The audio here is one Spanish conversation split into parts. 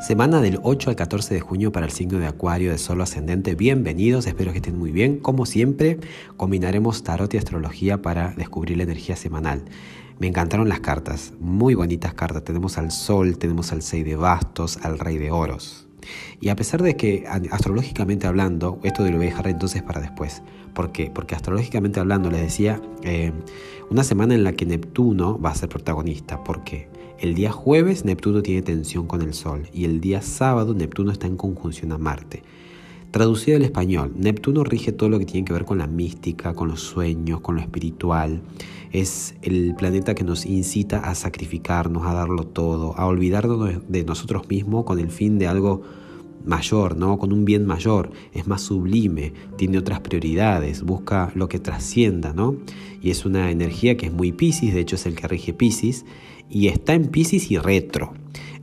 Semana del 8 al 14 de junio para el signo de Acuario de Solo Ascendente. Bienvenidos, espero que estén muy bien. Como siempre, combinaremos tarot y astrología para descubrir la energía semanal. Me encantaron las cartas, muy bonitas cartas. Tenemos al Sol, tenemos al 6 de Bastos, al Rey de Oros. Y a pesar de que astrológicamente hablando, esto lo voy a dejar entonces para después. ¿Por qué? Porque astrológicamente hablando, les decía, eh, una semana en la que Neptuno va a ser protagonista. ¿Por qué? El día jueves Neptuno tiene tensión con el Sol y el día sábado Neptuno está en conjunción a Marte. Traducido al español, Neptuno rige todo lo que tiene que ver con la mística, con los sueños, con lo espiritual. Es el planeta que nos incita a sacrificarnos, a darlo todo, a olvidarnos de nosotros mismos con el fin de algo mayor, ¿no? Con un bien mayor, es más sublime, tiene otras prioridades, busca lo que trascienda, ¿no? Y es una energía que es muy Pisces, de hecho es el que rige Pisces, y está en Pisces y retro.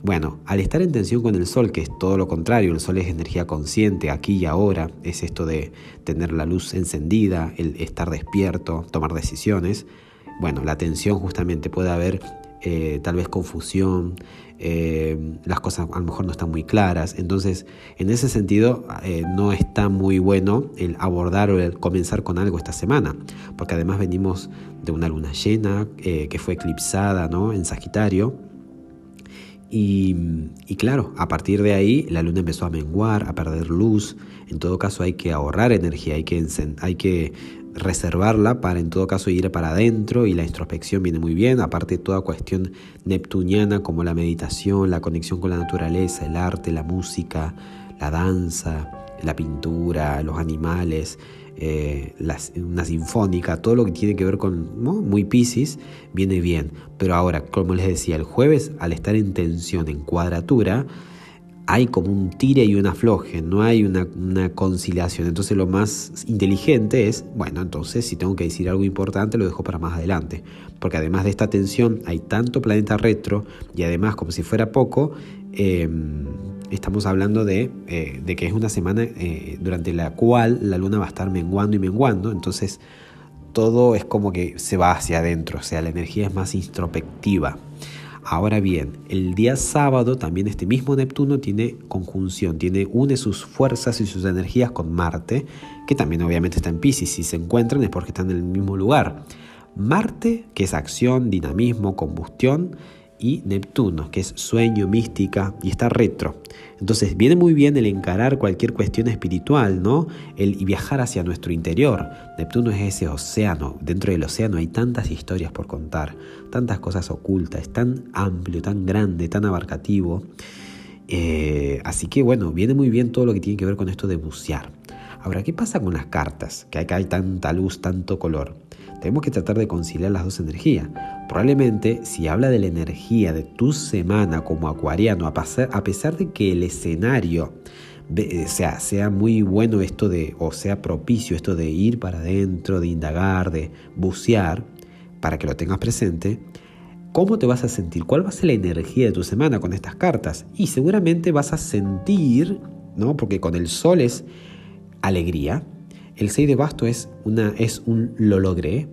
Bueno, al estar en tensión con el Sol, que es todo lo contrario, el Sol es energía consciente, aquí y ahora, es esto de tener la luz encendida, el estar despierto, tomar decisiones. Bueno, la tensión justamente puede haber eh, tal vez confusión, eh, las cosas a lo mejor no están muy claras. Entonces, en ese sentido, eh, no está muy bueno el abordar o el comenzar con algo esta semana, porque además venimos de una luna llena que fue eclipsada ¿no? en Sagitario. Y, y, claro, a partir de ahí la luna empezó a menguar, a perder luz. En todo caso hay que ahorrar energía, hay que, hay que reservarla para en todo caso ir para adentro y la introspección viene muy bien, aparte toda cuestión neptuniana como la meditación, la conexión con la naturaleza, el arte, la música, la danza, la pintura, los animales, eh, una sinfónica, todo lo que tiene que ver con muy piscis, viene bien. Pero ahora, como les decía, el jueves al estar en tensión, en cuadratura, hay como un tire y un afloje, no hay una, conciliación. Entonces lo más inteligente es, bueno, entonces si tengo que decir algo importante lo dejo para más adelante. Porque además de esta tensión hay tanto planeta retro y además como si fuera poco, em, estamos hablando de, eh, de, que es una semana eh, durante la cual la luna va a estar menguando y menguando. Entonces todo es como que se va hacia adentro, o sea, la energía es más introspectiva. Ahora bien, el día sábado también este mismo Neptuno tiene conjunción, tiene, une sus fuerzas y sus energías con Marte, que también obviamente está en Pisces. Si se encuentran es porque están en el mismo lugar. Marte, que es acción, dinamismo, combustión, y Neptuno, que es sueño, mística y está retro. Entonces viene muy bien el encarar cualquier cuestión espiritual, ¿no? El viajar hacia nuestro interior. Neptuno es ese océano. Dentro del océano hay tantas historias por contar, tantas cosas ocultas, es tan amplio, tan grande, tan abarcativo. Eh, así que bueno, viene muy bien todo lo que tiene que ver con esto de bucear. Ahora, ¿qué pasa con las cartas? Que acá hay tanta luz, tanto color. Tenemos que tratar de conciliar las dos energías. Probablemente si habla de la energía de tu semana como acuariano, a pesar de que el escenario eh, sea, sea muy bueno esto de, o sea propicio esto de ir para adentro, de indagar, de bucear, para que lo tengas presente, ¿cómo te vas a sentir? ¿Cuál va a ser la energía de tu semana con estas cartas? Y seguramente vas a sentir, ¿no? Porque con el sol es alegría, el 6 de basto es, una, es un lo logré,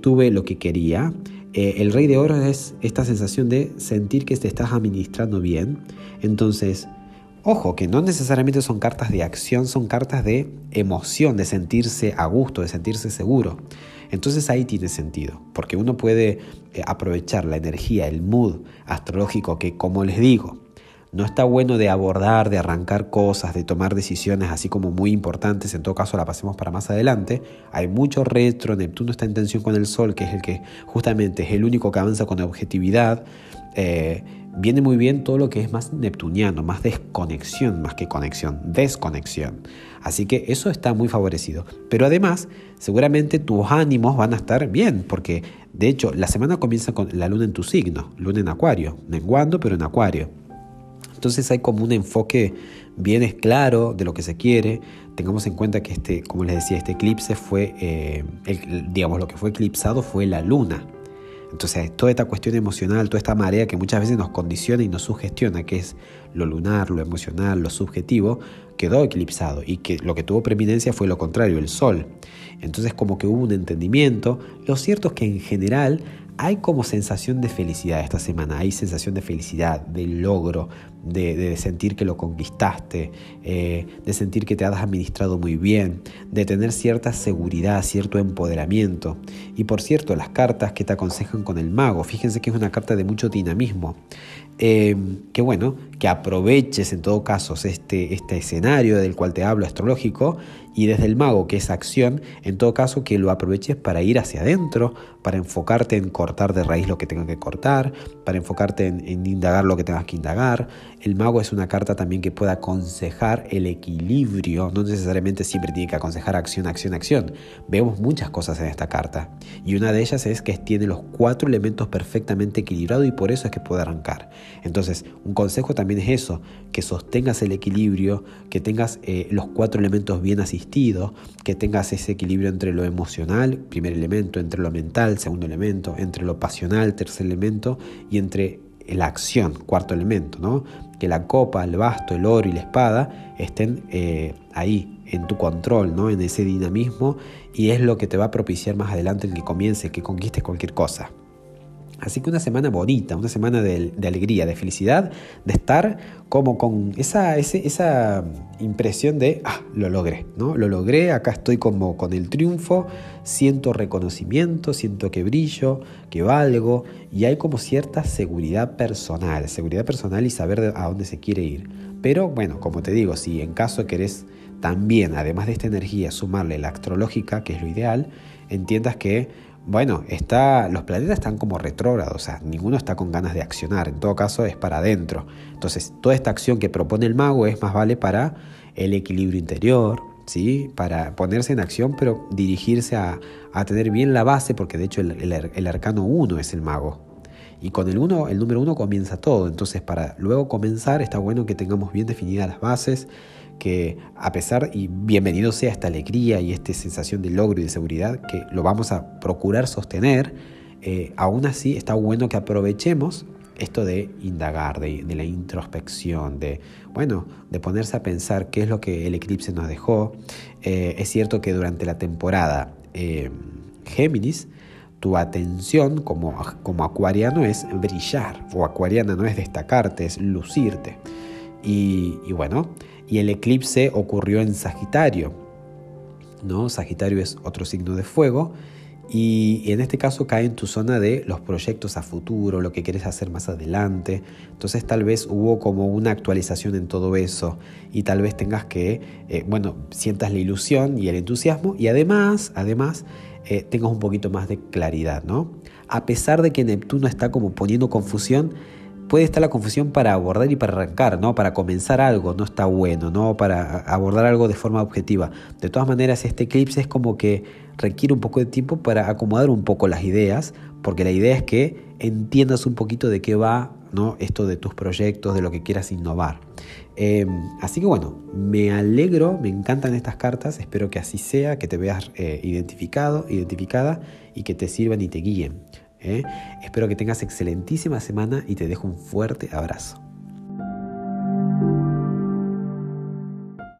tuve lo que quería. Eh, el rey de oro es esta sensación de sentir que te estás administrando bien. Entonces, ojo, que no necesariamente son cartas de acción, son cartas de emoción, de sentirse a gusto, de sentirse seguro. Entonces ahí tiene sentido, porque uno puede eh, aprovechar la energía, el mood astrológico que, como les digo, no está bueno de abordar, de arrancar cosas, de tomar decisiones así como muy importantes, en todo caso la pasemos para más adelante. Hay mucho retro, Neptuno está en tensión con el Sol, que es el que justamente es el único que avanza con objetividad. Eh, viene muy bien todo lo que es más neptuniano, más desconexión, más que conexión, desconexión. Así que eso está muy favorecido. Pero además, seguramente tus ánimos van a estar bien, porque de hecho la semana comienza con la luna en tu signo, luna en acuario, menguando pero en acuario. Entonces hay como un enfoque bien claro de lo que se quiere. Tengamos en cuenta que este, como les decía, este eclipse fue, eh, digamos, lo que fue eclipsado fue la luna. Entonces, toda esta cuestión emocional, toda esta marea que muchas veces nos condiciona y nos sugestiona, que es lo lunar, lo emocional, lo subjetivo, quedó eclipsado y que lo que tuvo preeminencia fue lo contrario, el sol. Entonces, como que hubo un entendimiento. Lo cierto es que en general hay como sensación de felicidad esta semana, hay sensación de felicidad, de logro, de, sentir que lo conquistaste, eh, de sentir que te has administrado muy bien, de tener cierta seguridad, cierto empoderamiento. Y por cierto, las cartas que te aconsejan con el mago, fíjense que es una carta de mucho dinamismo. Eh, que bueno, que aproveches en todo caso este, este escenario del cual te hablo astrológico y desde el mago, que es acción, en todo caso que lo aproveches para ir hacia adentro, para enfocarte en cortar de raíz lo que tengas que cortar, para enfocarte en, indagar lo que tengas que indagar. El mago es una carta también que puede aconsejar el equilibrio, no necesariamente siempre tiene que aconsejar acción, acción, acción. Vemos muchas cosas en esta carta y una de ellas es que tiene los cuatro elementos perfectamente equilibrados y por eso es que puede arrancar. Entonces, un consejo también es eso, que sostengas el equilibrio, que tengas eh, los cuatro elementos bien asistidos que tengas ese equilibrio entre lo emocional, primer elemento, entre lo mental, segundo elemento, entre lo pasional, tercer elemento, y entre la acción, cuarto elemento, ¿no? Que la copa, el basto, el oro y la espada estén eh, ahí, en tu control, ¿no? En ese dinamismo, y es lo que te va a propiciar más adelante el que comience, que conquistes cualquier cosa. Así que una semana bonita, una semana de, alegría, de felicidad, de estar como con esa, esa impresión de, ah, lo logré, ¿no? Lo logré, acá estoy como con el triunfo, siento reconocimiento, siento que brillo, que valgo, y hay como cierta seguridad personal, seguridad personal y saber a dónde se quiere ir. Pero bueno, como te digo, si en caso querés también, además de esta energía, sumarle la astrológica, que es lo ideal, entiendas que bueno, está, los planetas están como retrógrados, o sea, ninguno está con ganas de accionar, en todo caso es para adentro. Entonces, toda esta acción que propone el mago es más vale para el equilibrio interior, ¿sí? para ponerse en acción, pero dirigirse a, tener bien la base, porque de hecho el, arcano 1 es el mago. Y con el 1, el número 1 comienza todo, entonces para luego comenzar está bueno que tengamos bien definidas las bases, que a pesar y bienvenido sea esta alegría y esta sensación de logro y de seguridad que lo vamos a procurar sostener, eh, aún así está bueno que aprovechemos esto de indagar, de, la introspección, de, bueno, de ponerse a pensar qué es lo que el eclipse nos dejó. Eh, es cierto que durante la temporada eh, Géminis, tu atención como, como acuariano es brillar, o acuariana no es destacarte, es lucirte. Y, bueno, y el eclipse ocurrió en Sagitario. ¿no? Sagitario es otro signo de fuego y en este caso cae en tu zona de los proyectos a futuro, lo que quieres hacer más adelante. Entonces tal vez hubo como una actualización en todo eso y tal vez tengas que, eh, bueno, sientas la ilusión y el entusiasmo y además, además, eh, tengas un poquito más de claridad, ¿no? A pesar de que Neptuno está como poniendo confusión, puede estar la confusión para abordar y para arrancar, ¿no? Para comenzar algo no está bueno, ¿no? Para abordar algo de forma objetiva. De todas maneras, este eclipse es como que requiere un poco de tiempo para acomodar un poco las ideas, porque la idea es que entiendas un poquito de qué va ¿no? esto de tus proyectos, de lo que quieras innovar. Em, así que bueno, me alegro, me encantan estas cartas, espero que así sea, que te veas eh, identificado, identificada y que te sirvan y te guíen. ¿Eh? Espero que tengas excelentísima semana y te dejo un fuerte abrazo.